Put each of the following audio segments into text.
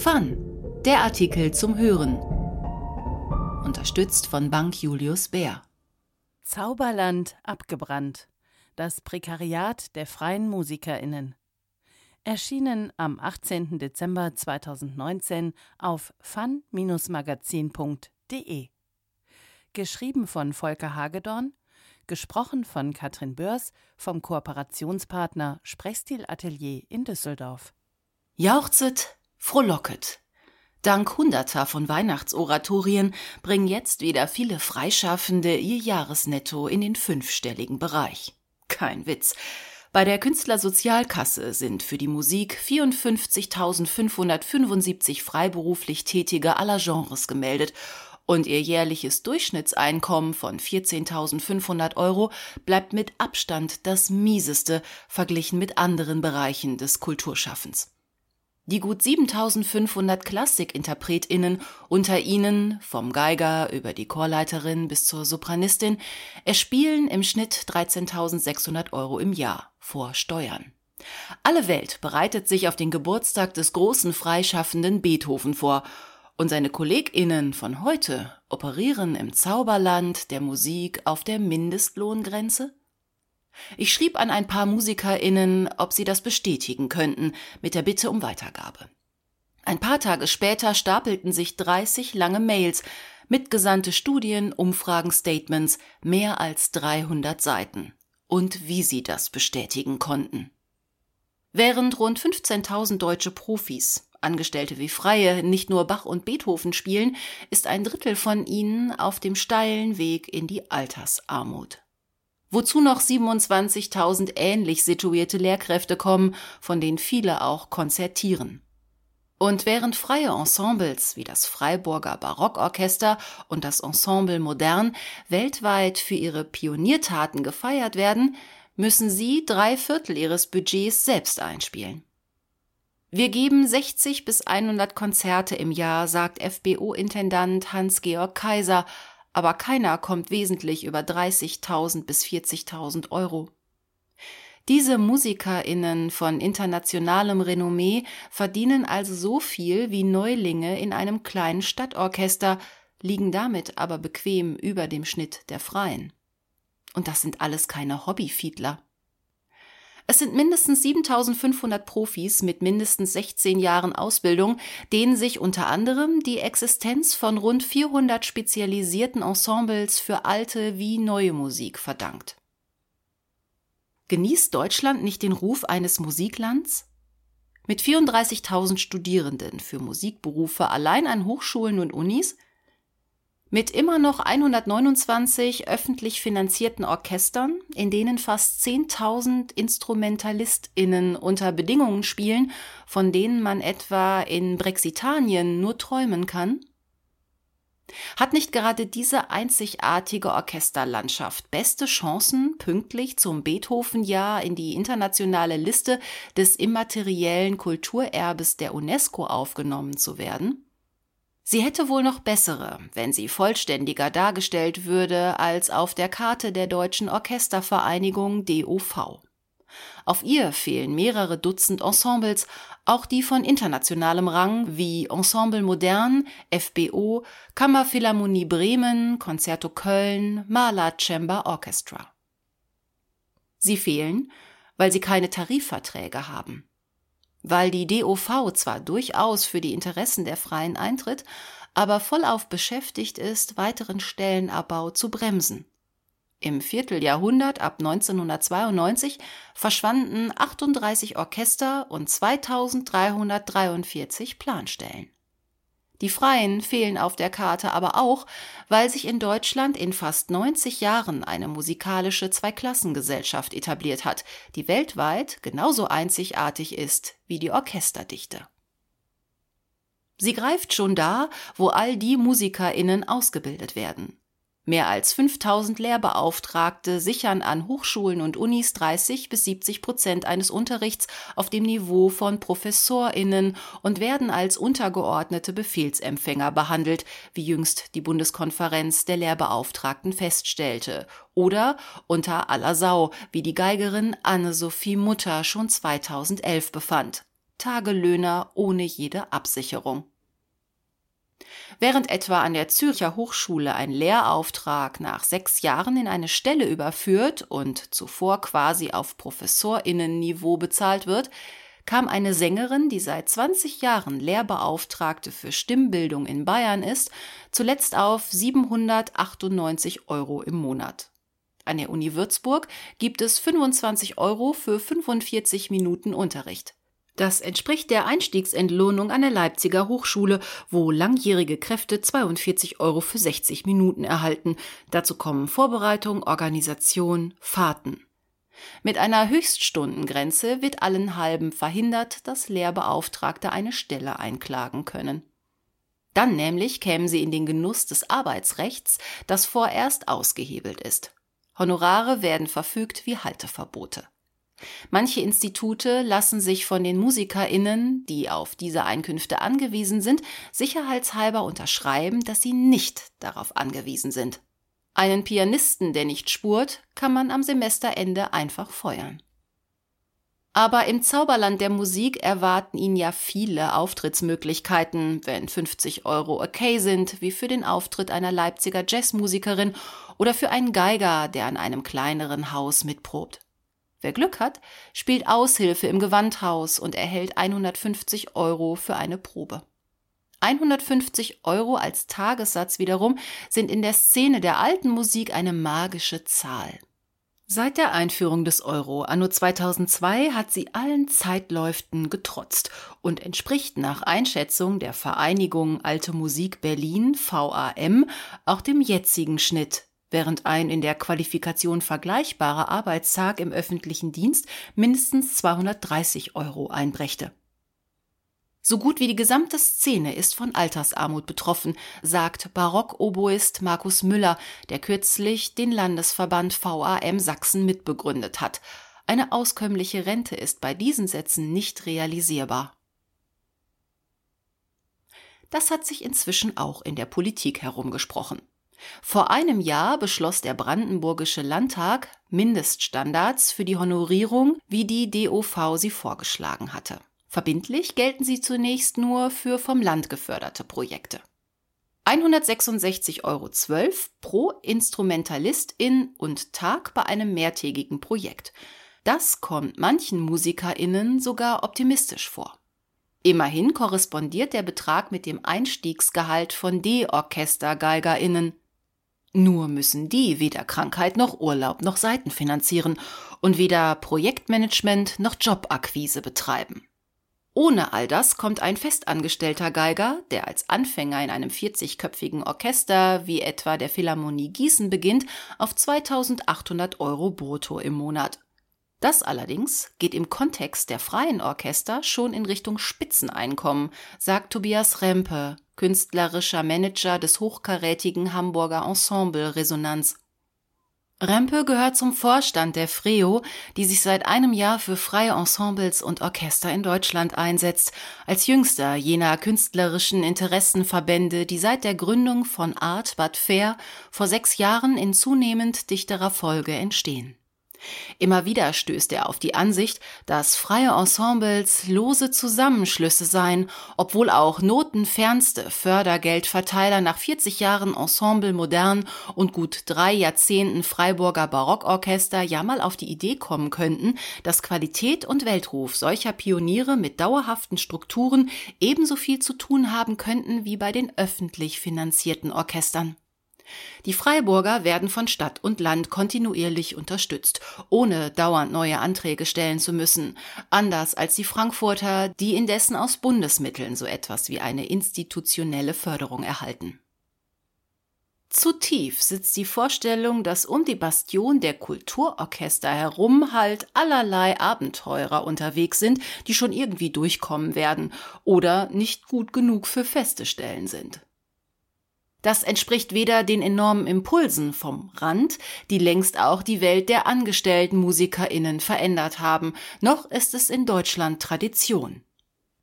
Fun, der Artikel zum Hören. Unterstützt von Bank Julius Bär. Zauberland abgebrannt. Das Prekariat der freien MusikerInnen. Erschienen am 18. Dezember 2019 auf fun-magazin.de. Geschrieben von Volker Hagedorn, gesprochen von Katrin Börs vom Kooperationspartner Sprechstil Atelier in Düsseldorf. Jauchzet, frohlocket. Dank Hunderter von Weihnachtsoratorien bringen jetzt wieder viele Freischaffende ihr Jahresnetto in den fünfstelligen Bereich. Kein Witz. Bei der Künstlersozialkasse sind für die Musik 54.575 freiberuflich Tätige aller Genres gemeldet und ihr jährliches Durchschnittseinkommen von 14.500 Euro bleibt mit Abstand das mieseste verglichen mit anderen Bereichen des Kulturschaffens. Die gut 7500 Klassikinterpretinnen, unter ihnen vom Geiger über die Chorleiterin bis zur Sopranistin, erspielen im Schnitt 13.600 Euro im Jahr vor Steuern. Alle Welt bereitet sich auf den Geburtstag des großen freischaffenden Beethoven vor, und seine KollegInnen von heute operieren im Zauberland der Musik auf der Mindestlohngrenze? Ich schrieb an ein paar MusikerInnen, ob sie das bestätigen könnten, mit der Bitte um Weitergabe. Ein paar Tage später stapelten sich 30 lange Mails, mitgesandte Studien, Umfragen, Statements, mehr als 300 Seiten. Und wie sie das bestätigen konnten. Während rund 15.000 deutsche Profis, Angestellte wie Freie, nicht nur Bach und Beethoven spielen, ist ein Drittel von ihnen auf dem steilen Weg in die Altersarmut wozu noch 27.000 ähnlich situierte Lehrkräfte kommen, von denen viele auch konzertieren. Und während freie Ensembles wie das Freiburger Barockorchester und das Ensemble Modern weltweit für ihre Pioniertaten gefeiert werden, müssen sie drei Viertel ihres Budgets selbst einspielen. Wir geben 60 bis 100 Konzerte im Jahr, sagt FBO-Intendant Hans-Georg Kaiser, aber keiner kommt wesentlich über 30.000 bis 40.000 Euro. Diese MusikerInnen von internationalem Renommee verdienen also so viel wie Neulinge in einem kleinen Stadtorchester, liegen damit aber bequem über dem Schnitt der Freien. Und das sind alles keine Hobbyfiedler. Es sind mindestens 7500 Profis mit mindestens 16 Jahren Ausbildung, denen sich unter anderem die Existenz von rund 400 spezialisierten Ensembles für alte wie neue Musik verdankt. Genießt Deutschland nicht den Ruf eines Musiklands? Mit 34.000 Studierenden für Musikberufe allein an Hochschulen und Unis – mit immer noch 129 öffentlich finanzierten Orchestern, in denen fast 10.000 InstrumentalistInnen unter Bedingungen spielen, von denen man etwa in Brexitanien nur träumen kann? Hat nicht gerade diese einzigartige Orchesterlandschaft beste Chancen, pünktlich zum Beethoven-Jahr in die internationale Liste des immateriellen Kulturerbes der UNESCO aufgenommen zu werden? Sie hätte wohl noch bessere, wenn sie vollständiger dargestellt würde als auf der Karte der Deutschen Orchestervereinigung DOV. Auf ihr fehlen mehrere Dutzend Ensembles, auch die von internationalem Rang wie Ensemble Modern, FBO, Kammerphilharmonie Bremen, Concerto Köln, Mahler Chamber Orchestra. Sie fehlen, weil sie keine Tarifverträge haben weil die DOV zwar durchaus für die Interessen der Freien eintritt, aber vollauf beschäftigt ist, weiteren Stellenabbau zu bremsen. Im Vierteljahrhundert ab 1992 verschwanden 38 Orchester und 2343 Planstellen. Die Freien fehlen auf der Karte aber auch, weil sich in Deutschland in fast 90 Jahren eine musikalische Zweiklassengesellschaft etabliert hat, die weltweit genauso einzigartig ist wie die Orchesterdichte. Sie greift schon da, wo all die Musikerinnen ausgebildet werden. Mehr als 5000 Lehrbeauftragte sichern an Hochschulen und Unis 30 bis 70 Prozent eines Unterrichts auf dem Niveau von ProfessorInnen und werden als untergeordnete Befehlsempfänger behandelt, wie jüngst die Bundeskonferenz der Lehrbeauftragten feststellte. Oder unter aller Sau, wie die Geigerin Anne-Sophie Mutter schon 2011 befand. Tagelöhner ohne jede Absicherung. Während etwa an der Zürcher Hochschule ein Lehrauftrag nach sechs Jahren in eine Stelle überführt und zuvor quasi auf Professorinnenniveau bezahlt wird, kam eine Sängerin, die seit 20 Jahren Lehrbeauftragte für Stimmbildung in Bayern ist, zuletzt auf 798 Euro im Monat. An der Uni Würzburg gibt es 25 Euro für 45 Minuten Unterricht. Das entspricht der Einstiegsentlohnung an der Leipziger Hochschule, wo langjährige Kräfte 42 Euro für 60 Minuten erhalten. Dazu kommen Vorbereitung, Organisation, Fahrten. Mit einer Höchststundengrenze wird allen halben verhindert, dass Lehrbeauftragte eine Stelle einklagen können. Dann nämlich kämen sie in den Genuss des Arbeitsrechts, das vorerst ausgehebelt ist. Honorare werden verfügt wie Halteverbote. Manche Institute lassen sich von den MusikerInnen, die auf diese Einkünfte angewiesen sind, sicherheitshalber unterschreiben, dass sie nicht darauf angewiesen sind. Einen Pianisten, der nicht spurt, kann man am Semesterende einfach feuern. Aber im Zauberland der Musik erwarten ihn ja viele Auftrittsmöglichkeiten, wenn 50 Euro okay sind, wie für den Auftritt einer Leipziger Jazzmusikerin oder für einen Geiger, der an einem kleineren Haus mitprobt. Wer Glück hat, spielt Aushilfe im Gewandhaus und erhält 150 Euro für eine Probe. 150 Euro als Tagessatz wiederum sind in der Szene der alten Musik eine magische Zahl. Seit der Einführung des Euro anno 2002 hat sie allen Zeitläuften getrotzt und entspricht nach Einschätzung der Vereinigung Alte Musik Berlin VAM auch dem jetzigen Schnitt während ein in der Qualifikation vergleichbarer Arbeitstag im öffentlichen Dienst mindestens 230 Euro einbrächte. So gut wie die gesamte Szene ist von Altersarmut betroffen, sagt Barockoboist Markus Müller, der kürzlich den Landesverband VAM Sachsen mitbegründet hat. Eine auskömmliche Rente ist bei diesen Sätzen nicht realisierbar. Das hat sich inzwischen auch in der Politik herumgesprochen. Vor einem Jahr beschloss der Brandenburgische Landtag Mindeststandards für die Honorierung, wie die DOV sie vorgeschlagen hatte. Verbindlich gelten sie zunächst nur für vom Land geförderte Projekte. 166,12 Euro pro Instrumentalistin und Tag bei einem mehrtägigen Projekt. Das kommt manchen MusikerInnen sogar optimistisch vor. Immerhin korrespondiert der Betrag mit dem Einstiegsgehalt von D-Orchestergeigerinnen. Nur müssen die weder Krankheit noch Urlaub noch Seiten finanzieren und weder Projektmanagement noch Jobakquise betreiben. Ohne all das kommt ein festangestellter Geiger, der als Anfänger in einem 40-köpfigen Orchester wie etwa der Philharmonie Gießen beginnt, auf 2800 Euro brutto im Monat. Das allerdings geht im Kontext der freien Orchester schon in Richtung Spitzeneinkommen, sagt Tobias Rempe, künstlerischer Manager des hochkarätigen Hamburger Ensemble Resonanz. Rempe gehört zum Vorstand der FREO, die sich seit einem Jahr für freie Ensembles und Orchester in Deutschland einsetzt, als jüngster jener künstlerischen Interessenverbände, die seit der Gründung von Art But Fair vor sechs Jahren in zunehmend dichterer Folge entstehen. Immer wieder stößt er auf die Ansicht, dass freie Ensembles lose Zusammenschlüsse seien, obwohl auch notenfernste Fördergeldverteiler nach 40 Jahren Ensemble modern und gut drei Jahrzehnten Freiburger Barockorchester ja mal auf die Idee kommen könnten, dass Qualität und Weltruf solcher Pioniere mit dauerhaften Strukturen ebenso viel zu tun haben könnten wie bei den öffentlich finanzierten Orchestern. Die Freiburger werden von Stadt und Land kontinuierlich unterstützt, ohne dauernd neue Anträge stellen zu müssen, anders als die Frankfurter, die indessen aus Bundesmitteln so etwas wie eine institutionelle Förderung erhalten. Zu tief sitzt die Vorstellung, dass um die Bastion der Kulturorchester herum halt allerlei Abenteurer unterwegs sind, die schon irgendwie durchkommen werden oder nicht gut genug für feste Stellen sind. Das entspricht weder den enormen Impulsen vom Rand, die längst auch die Welt der angestellten Musikerinnen verändert haben, noch ist es in Deutschland Tradition.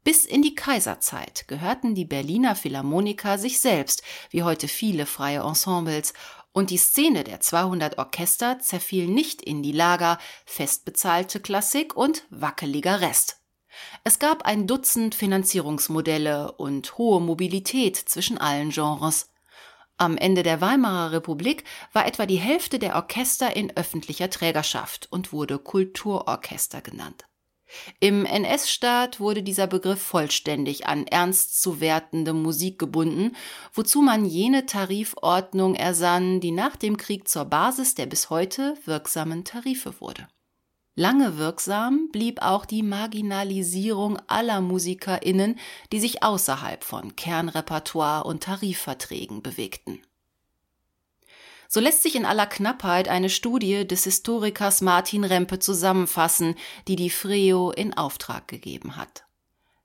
Bis in die Kaiserzeit gehörten die Berliner Philharmoniker sich selbst, wie heute viele freie Ensembles, und die Szene der 200 Orchester zerfiel nicht in die Lager festbezahlte Klassik und wackeliger Rest. Es gab ein Dutzend Finanzierungsmodelle und hohe Mobilität zwischen allen Genres. Am Ende der Weimarer Republik war etwa die Hälfte der Orchester in öffentlicher Trägerschaft und wurde Kulturorchester genannt. Im NS-Staat wurde dieser Begriff vollständig an ernst zu wertende Musik gebunden, wozu man jene Tarifordnung ersann, die nach dem Krieg zur Basis der bis heute wirksamen Tarife wurde. Lange wirksam blieb auch die Marginalisierung aller MusikerInnen, die sich außerhalb von Kernrepertoire und Tarifverträgen bewegten. So lässt sich in aller Knappheit eine Studie des Historikers Martin Rempe zusammenfassen, die die FREO in Auftrag gegeben hat.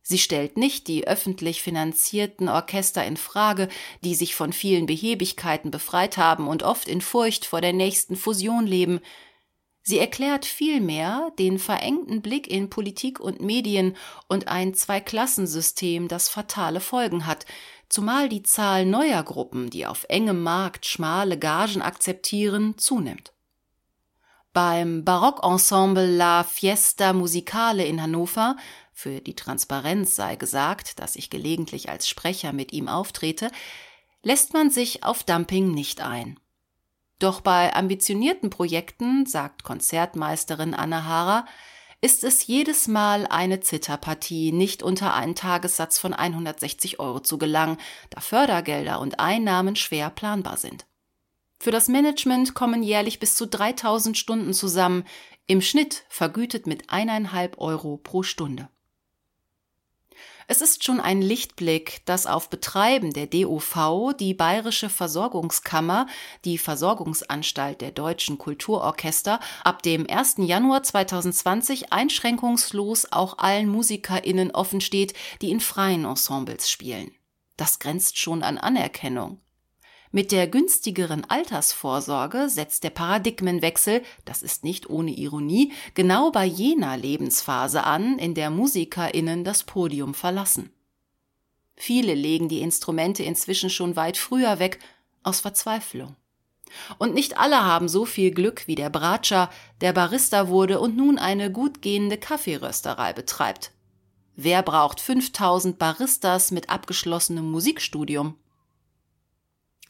Sie stellt nicht die öffentlich finanzierten Orchester in Frage, die sich von vielen Behebigkeiten befreit haben und oft in Furcht vor der nächsten Fusion leben, Sie erklärt vielmehr den verengten Blick in Politik und Medien und ein Zweiklassensystem, das fatale Folgen hat, zumal die Zahl neuer Gruppen, die auf engem Markt schmale Gagen akzeptieren, zunimmt. Beim Barockensemble La Fiesta Musicale in Hannover, für die Transparenz sei gesagt, dass ich gelegentlich als Sprecher mit ihm auftrete, lässt man sich auf Dumping nicht ein. Doch bei ambitionierten Projekten, sagt Konzertmeisterin Anna Hara, ist es jedes Mal eine Zitterpartie, nicht unter einen Tagessatz von 160 Euro zu gelangen, da Fördergelder und Einnahmen schwer planbar sind. Für das Management kommen jährlich bis zu 3000 Stunden zusammen, im Schnitt vergütet mit eineinhalb Euro pro Stunde. Es ist schon ein Lichtblick, dass auf Betreiben der DOV die Bayerische Versorgungskammer, die Versorgungsanstalt der deutschen Kulturorchester, ab dem 1. Januar 2020 einschränkungslos auch allen MusikerInnen offensteht, die in freien Ensembles spielen. Das grenzt schon an Anerkennung. Mit der günstigeren Altersvorsorge setzt der Paradigmenwechsel, das ist nicht ohne Ironie, genau bei jener Lebensphase an, in der MusikerInnen das Podium verlassen. Viele legen die Instrumente inzwischen schon weit früher weg, aus Verzweiflung. Und nicht alle haben so viel Glück wie der Bratscher, der Barista wurde und nun eine gut gehende Kaffeerösterei betreibt. Wer braucht 5000 Baristas mit abgeschlossenem Musikstudium?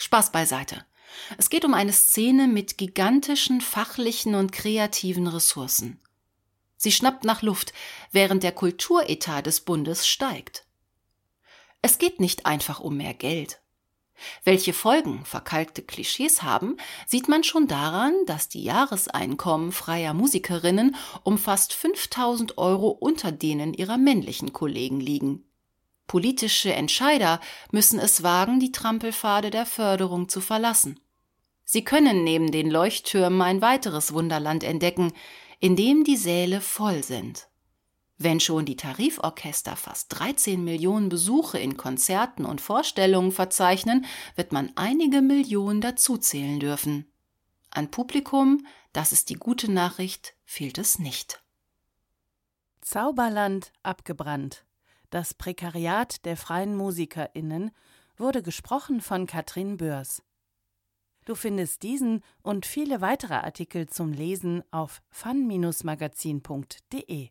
Spaß beiseite. Es geht um eine Szene mit gigantischen fachlichen und kreativen Ressourcen. Sie schnappt nach Luft, während der Kulturetat des Bundes steigt. Es geht nicht einfach um mehr Geld. Welche Folgen verkalkte Klischees haben, sieht man schon daran, dass die Jahreseinkommen freier Musikerinnen um fast 5000 Euro unter denen ihrer männlichen Kollegen liegen. Politische Entscheider müssen es wagen, die Trampelpfade der Förderung zu verlassen. Sie können neben den Leuchttürmen ein weiteres Wunderland entdecken, in dem die Säle voll sind. Wenn schon die Tariforchester fast 13 Millionen Besuche in Konzerten und Vorstellungen verzeichnen, wird man einige Millionen dazuzählen dürfen. An Publikum, das ist die gute Nachricht, fehlt es nicht. Zauberland abgebrannt. Das Prekariat der freien MusikerInnen wurde gesprochen von Katrin Börs. Du findest diesen und viele weitere Artikel zum Lesen auf fun-magazin.de.